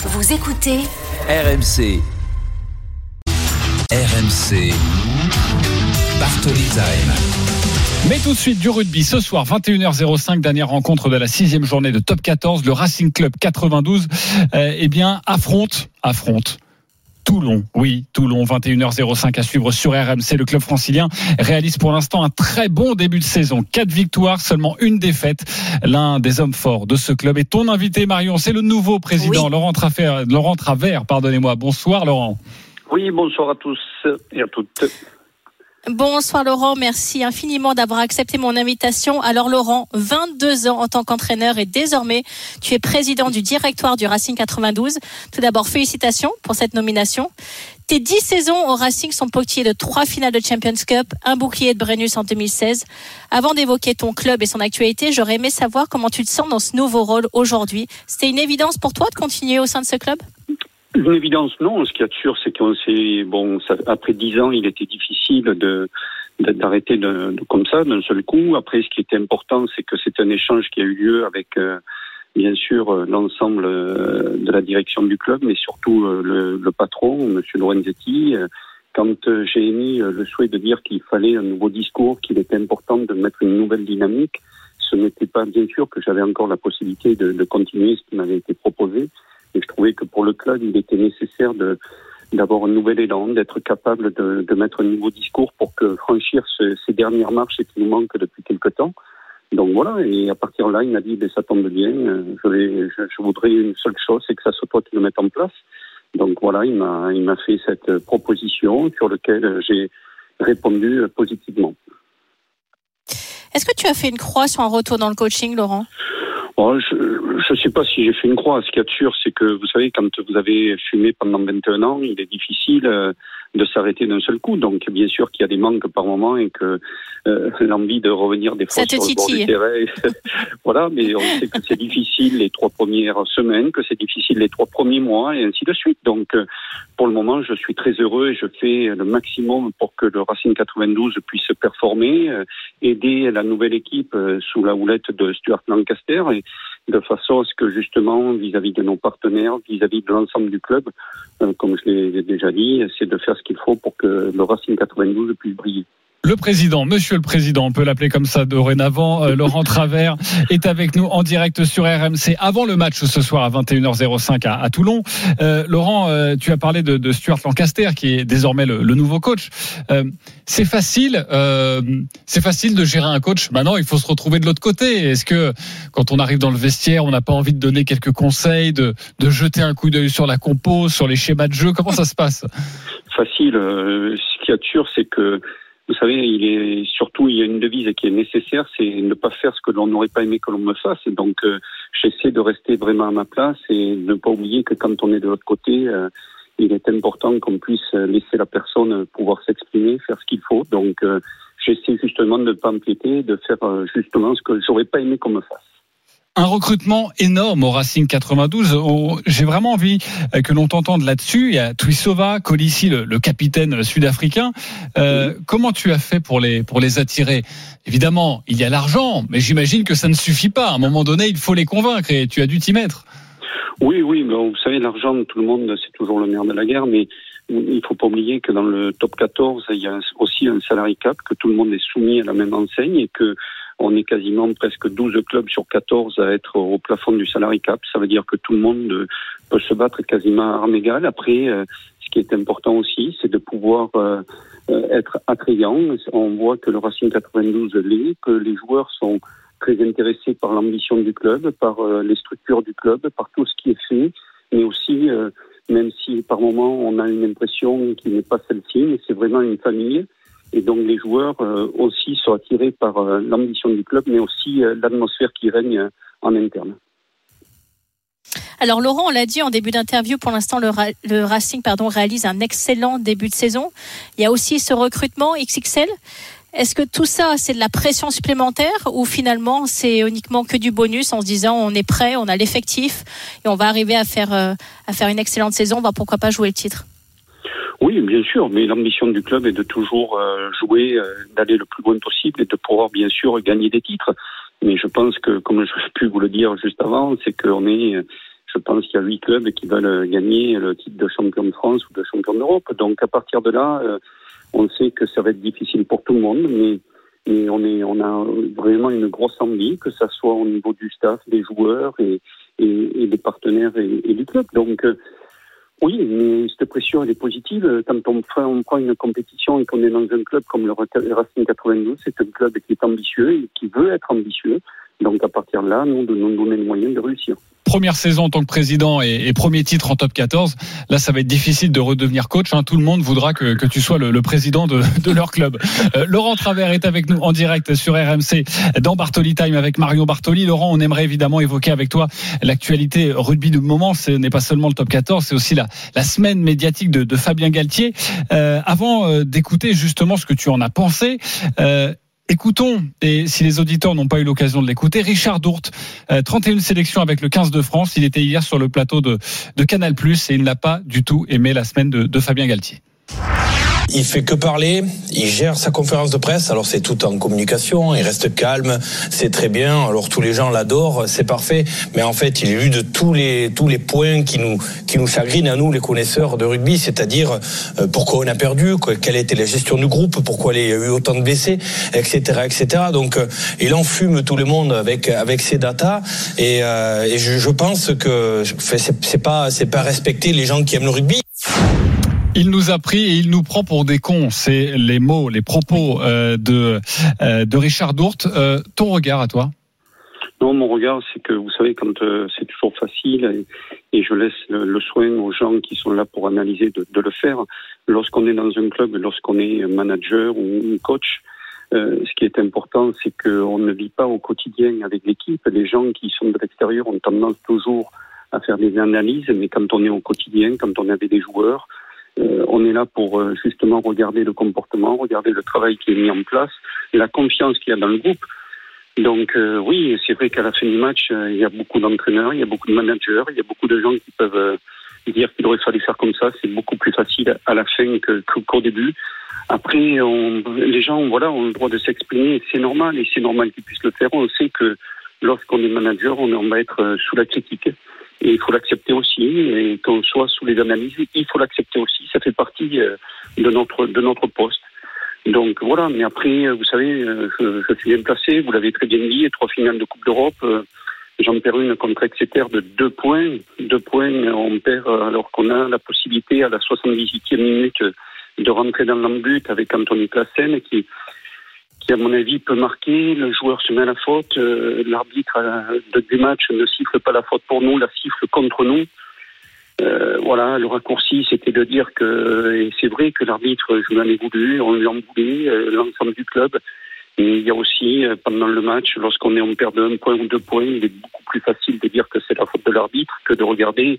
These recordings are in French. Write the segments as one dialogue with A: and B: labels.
A: Vous écoutez
B: RMC. RMC. Bartoli Time.
C: Mais tout de suite du rugby ce soir 21h05 dernière rencontre de la sixième journée de Top 14 le Racing Club 92 euh, eh bien affronte affronte Toulon, oui, Toulon, 21h05 à suivre sur RMC. Le club francilien réalise pour l'instant un très bon début de saison. Quatre victoires, seulement une défaite. L'un des hommes forts de ce club est ton invité, Marion. C'est le nouveau président,
D: Oui.
C: Laurent, Travers, Laurent Travers. Pardonnez-moi. Bonsoir, Laurent.
E: Oui, bonsoir à tous et à toutes.
D: Bonsoir Laurent, merci infiniment d'avoir accepté mon invitation. Alors Laurent, 22 ans en tant qu'entraîneur et désormais tu es président du directoire du Racing 92. Tout d'abord, félicitations pour cette nomination. Tes 10 saisons au Racing sont ponctuées de trois finales de Champions Cup, un bouclier de Brennus en 2016. Avant d'évoquer ton club et son actualité, j'aurais aimé savoir comment tu te sens dans ce nouveau rôle aujourd'hui. C'était une évidence pour toi de continuer au sein de ce club?
E: Une évidence, non. Ce qu'il y a de sûr, c'est qu'on s'est, bon, ça, après dix ans, il était difficile de, d'arrêter de, de- comme ça d'un seul coup. Après, ce qui était important, c'est que c'est un échange qui a eu lieu avec, euh, bien sûr, euh, l'ensemble euh, de la direction du club, mais surtout euh, le, le patron, Monsieur Lorenzetti. Quand euh, j'ai émis le souhait de dire qu'il fallait un nouveau discours, qu'il était important de mettre une nouvelle dynamique, ce n'était pas bien sûr que j'avais encore la possibilité de, de continuer ce qui m'avait été proposé. Et je trouvais que pour le club, il était nécessaire de d'avoir un nouvel élan, d'être capable de, de mettre un nouveau discours pour que franchir ce- ces dernières marches qui nous manquent depuis quelque temps. Donc voilà, et à partir de là, il m'a dit, ben, ça tombe bien, euh, je, voudrais une seule chose, c'est que ça soit toi qui le mette en place. Donc voilà, il m'a il m'a fait cette proposition sur laquelle j'ai répondu positivement.
D: Est-ce que tu as fait une croix sur un retour dans le coaching, Laurent?
E: Bon, je ne sais pas si j'ai fait une croix. Ce qu'il y a de sûr, c'est que vous savez, quand vous avez fumé pendant 21 ans, il est difficile euh, de s'arrêter d'un seul coup. Donc, bien sûr qu'il y a des manques par moment et que euh, l'envie de revenir des fois sur le bord du terrain. voilà, mais on sait que c'est difficile les trois premières semaines, que c'est difficile les trois premiers mois et ainsi de suite. Donc, euh, pour le moment, je suis très heureux et je fais le maximum pour que le Racing 92 puisse performer, euh, aider la nouvelle équipe sous la houlette de Stuart Lancaster et de façon à ce que justement vis-à-vis de nos partenaires, vis-à-vis de l'ensemble du club, comme je l'ai déjà dit, c'est de faire ce qu'il faut pour que le Racing 92 puisse briller.
C: Le président, monsieur le président, on peut l'appeler comme ça dorénavant, euh, Laurent Travers est avec nous en direct sur RMC avant le match ce soir à 21h05 à, à Toulon. Euh, Laurent, euh, tu as parlé de, de Stuart Lancaster qui est désormais le, le nouveau coach. Euh, c'est facile, euh, c'est facile de gérer un coach. Maintenant, il faut se retrouver de l'autre côté. Est-ce que quand on arrive dans le vestiaire, on n'a pas envie de donner quelques conseils, de, de jeter un coup d'œil sur la compo, sur les schémas de jeu? Comment ça se passe?
E: Facile, euh, ce qu'il y a de sûr, c'est que vous savez, il est surtout il y a une devise qui est nécessaire, c'est ne pas faire ce que l'on n'aurait pas aimé que l'on me fasse. Et donc, euh, j'essaie de rester vraiment à ma place et ne pas oublier que quand on est de l'autre côté, euh, il est important qu'on puisse laisser la personne pouvoir s'exprimer, faire ce qu'il faut. Donc, euh, j'essaie justement de ne pas empiéter, de faire euh, justement ce que j'aurais pas aimé qu'on me fasse.
C: Un recrutement énorme au Racing 92. Oh, J'ai vraiment envie euh, que l'on t'entende là-dessus. Il y a Tuisova, Colissi, le, le capitaine sud-africain. Euh, Comment tu as fait pour les pour les attirer? Évidemment, il y a l'argent, mais j'imagine que ça ne suffit pas. À un moment donné, il faut les convaincre et tu as dû t'y mettre.
E: Oui, oui, mais vous savez, l'argent, tout le monde, c'est toujours le nerf de la guerre, mais il faut pas oublier que dans le top 14, il y a aussi un salary cap, que tout le monde est soumis à la même enseigne et que on est quasiment presque 12 clubs sur 14 à être au plafond du salary cap. Ça veut dire que tout le monde peut se battre quasiment à armes égales. Après, euh, ce qui est important aussi, c'est de pouvoir euh, euh, être attrayant. On voit que le Racing 92 l'est, que les joueurs sont très intéressés par l'ambition du club, par les structures du club, par tout ce qui est fait, mais aussi, même si par moment on a une impression qui n'est pas celle-ci, mais c'est vraiment une famille. Et donc les joueurs euh, aussi sont attirés par euh, l'ambition du club, mais aussi euh, l'atmosphère qui règne en interne.
D: Alors Laurent, on l'a dit en début d'interview, pour l'instant le, le Racing pardon, réalise un excellent début de saison. Il y a aussi ce recrutement XXL. Est-ce que tout ça, c'est de la pression supplémentaire ou finalement c'est uniquement que du bonus en se disant on est prêt, on a l'effectif et on va arriver à faire, euh, à faire une excellente saison, on va pourquoi pas jouer le titre?
E: Oui, bien sûr, mais l'ambition du club est de toujours euh, jouer, euh, d'aller le plus loin possible et de pouvoir bien sûr gagner des titres. Mais je pense que, comme je pu vous le dire juste avant, c'est qu'on est je pense qu'il y a huit clubs qui veulent gagner le titre de champion de France ou de champion d'Europe. Donc à partir de là, on sait que ça va être difficile pour tout le monde, mais, on, a vraiment une grosse envie, que ça soit au niveau du staff, des joueurs et, des partenaires et, du club. Donc oui, mais cette pression, elle est positive. Quand on prend une compétition et qu'on est dans un club comme le Racing 92, c'est un club qui est ambitieux et qui veut être ambitieux. Donc à partir de là, nous, de nous donner les moyens de réussir
C: première saison en tant que président et, premier titre en top 14, là, ça va être difficile de redevenir coach. Hein. Tout le monde voudra que, tu sois le, président de, leur club. Euh, Laurent Travers est avec nous en direct sur RMC dans Bartoli Time avec Marion Bartoli. Laurent, on aimerait évidemment évoquer avec toi l'actualité rugby du moment. Ce n'est pas seulement le top 14, c'est aussi la, semaine médiatique de, Fabien Galtier. Euh, avant euh, d'écouter justement ce que tu en as pensé, Écoutons, et si les auditeurs n'ont pas eu l'occasion de l'écouter, Richard Dourte, 31 euh, sélections avec le 15 de France. Il était hier sur le plateau de, de Canal+, et il n'a pas du tout aimé la semaine de, de Fabien Galtier.
A: Il fait que parler, il gère sa conférence de presse, alors c'est tout en communication, il reste calme, c'est très bien, alors tous les gens l'adorent, c'est parfait, mais en fait il eu de tous les, tous les points qui nous, qui nous chagrinent à nous les connaisseurs de rugby, c'est-à-dire euh, pourquoi on a perdu, quelle était la gestion du groupe, pourquoi il y a eu autant de blessés, etc. etc. Donc euh, il enfume tout le monde avec, avec ses datas, et, euh, et je, je, pense que c'est pas, pas respecter les gens qui aiment le rugby.
C: Il nous a pris et il nous prend pour des cons. C'est les mots, les propos euh, de, euh, de Richard Dourte. Euh, ton regard à toi
E: non, mon regard, c'est que vous savez, quand c'est toujours facile, et, je laisse le, soin aux gens qui sont là pour analyser de, le faire. Lorsqu'on est dans un club, lorsqu'on est manager ou coach, ce qui est important, c'est qu'on ne vit pas au quotidien avec l'équipe. Les gens qui sont de l'extérieur ont tendance toujours à faire des analyses, mais quand on est au quotidien, quand on avait des joueurs, euh, on est là pour euh, justement regarder le comportement, regarder le travail qui est mis en place, la confiance qu'il y a dans le groupe. Donc euh, oui, c'est vrai qu'à la fin du match, il y a beaucoup d'entraîneurs, il y a beaucoup de managers, il y a beaucoup de gens qui peuvent dire qu'il aurait fallu faire comme ça. C'est beaucoup plus facile à la fin qu'au début. Après, on, les gens, voilà, ont le droit de s'exprimer. C'est normal et c'est normal qu'ils puissent le faire. On sait que lorsqu'on est manager, on va être sous la critique. Et il faut l'accepter aussi. Et qu'on soit sous les analyses, il faut l'accepter aussi. Ça fait partie euh, de notre de notre poste. Donc voilà. Mais après, vous savez, euh, je, je suis bien placé. Vous l'avez très bien dit. Trois finales de Coupe d'Europe. Euh, j'en perds une contre Exeter de deux points. Deux points, on perd alors qu'on a la possibilité à la 78e minute de rentrer dans l'embut avec Anthony Classen qui à mon avis, peut marquer. Le joueur se met à la faute. Euh, l'arbitre euh, du match ne siffle pas la faute pour nous, la siffle contre nous. Euh, voilà, le raccourci, c'était de dire que, c'est vrai que l'arbitre, je m'en ai voulu, on lui voulu, l'ensemble du club. Et il y a aussi, pendant le match, lorsqu'on est en perd de un point ou deux points, il est beaucoup plus facile de dire que c'est la faute de l'arbitre que de regarder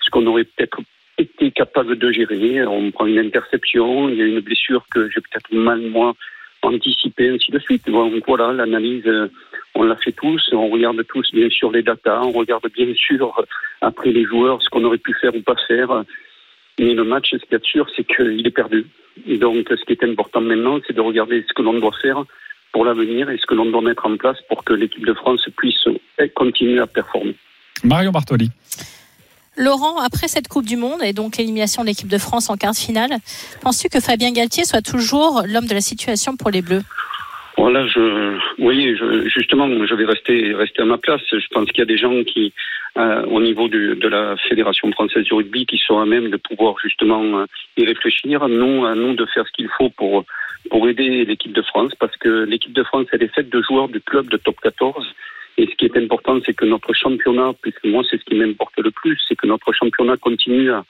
E: ce qu'on aurait peut-être été capable de gérer. On prend une interception, il y a une blessure que j'ai peut-être mal, moi, anticiper, ainsi de suite. Donc voilà, l'analyse, euh, on la fait tous, on regarde tous bien sûr les datas, on regarde bien sûr euh, après les joueurs ce qu'on aurait pu faire ou pas faire. Mais le match, ce qu'il y a de sûr, c'est qu'il est perdu. donc ce qui est important maintenant, c'est de regarder ce que l'on doit faire pour l'avenir et ce que l'on doit mettre en place pour que l'équipe de France puisse continuer à performer.
C: Marion Bartoli.
D: Laurent, après cette Coupe du Monde et donc l'élimination de l'équipe de France en quart de finale, penses-tu que Fabien Galtier soit toujours l'homme de la situation pour les Bleus?
E: Voilà, je, oui, je, justement, je vais rester, rester à ma place. Je pense qu'il y a des gens qui, euh, au niveau de la Fédération française du rugby, qui sont à même de pouvoir justement euh, y réfléchir. Nous, à nous de faire ce qu'il faut pour pour aider l'équipe de France, parce que l'équipe de France, elle est faite de joueurs du club de top 14 et ce qui est important, c'est que notre championnat, puisque moi c'est ce qui m'importe le plus, c'est que notre championnat continue à,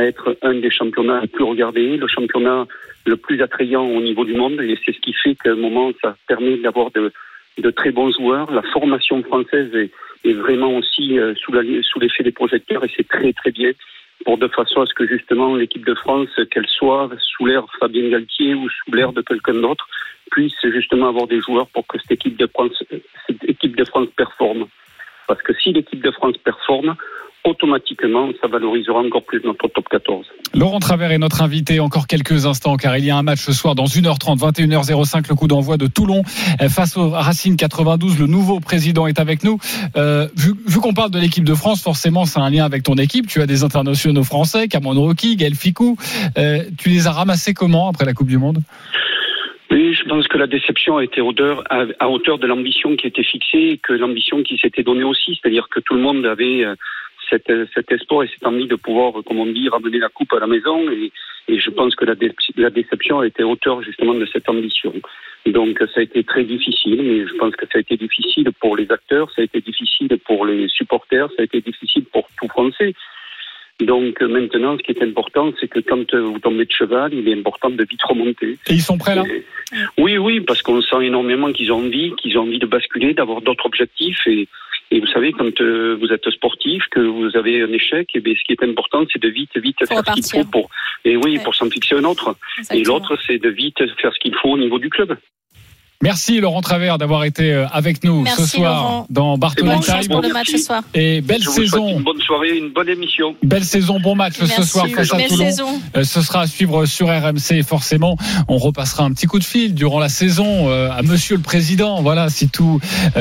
E: être un des championnats les plus regardés, le championnat le plus attrayant au niveau du monde. Et c'est ce qui fait qu'à un moment, ça permet d'avoir de, de, très bons joueurs. La formation française est, est vraiment aussi euh, sous l'effet des projecteurs et c'est très très bien pour de façon à ce que justement l'équipe de France, qu'elle soit sous l'ère Fabien Galtier ou sous l'ère de quelqu'un d'autre, puisse justement avoir des joueurs pour que cette équipe de France, cette équipe de France performe. Parce que si l'équipe de France performe, automatiquement, ça valorisera encore plus notre top 14.
C: Laurent Travers est notre invité encore quelques instants car il y a un match ce soir dans 1h30, 21h05, le coup d'envoi de Toulon euh, face au Racing 92. Le nouveau président est avec nous. Euh, vu, vu qu'on parle de l'équipe de France, forcément, c'est un lien avec ton équipe. Tu as des internationaux français, Cameron Rocky, Gaël Ficou. Euh, tu les as ramassés comment après la Coupe du Monde?
E: Oui, je pense que la déception a été hauteur, à, à hauteur de l'ambition qui était fixée et que l'ambition qui s'était donnée aussi. C'est-à-dire que tout le monde avait euh, cet, cet espoir et cette envie de pouvoir, comme on dit, ramener la coupe à la maison. Et, et je pense que la, dé- la déception a été hauteur justement de cette ambition. Donc ça a été très difficile, mais je pense que ça a été difficile pour les acteurs, ça a été difficile pour les supporters, ça a été difficile pour tout Français. Donc euh, maintenant, ce qui est important, c'est que quand euh, vous tombez de cheval, il est important de vite remonter.
C: Et ils sont prêts là?
E: Et- Oui, oui, parce qu'on sent énormément qu'ils ont envie, qu'ils ont envie de basculer, d'avoir d'autres objectifs. Et, et vous savez, quand euh, vous êtes sportif, que vous avez un échec, et bien, ce qui est important, c'est de vite, vite faire ce qu'il faut pour. Et oui,
D: Ouais.
E: pour s'en fixer un autre. Et l'autre, c'est de vite faire ce qu'il faut au niveau du club.
C: Merci Laurent Travers d'avoir été euh, avec nous
D: Merci,
C: ce soir
D: Laurent.
C: dans
D: Bonne chance
C: Time.
D: pour le
E: Merci.
D: match ce soir.
C: Et belle
E: Je vous souhaite
C: saison.
E: une bonne soirée, une bonne émission.
C: Belle saison, bon match ce soir face à
D: Belle
C: Toulon.
D: saison.
C: Euh, Ce sera à suivre sur RMC. Et Forcément, on repassera un petit coup de fil durant la saison euh, à Monsieur le Président. Voilà, si tout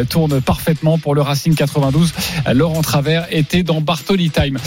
C: tourne parfaitement pour le Racing 92. Euh, Laurent Travers était dans Bartoli Time.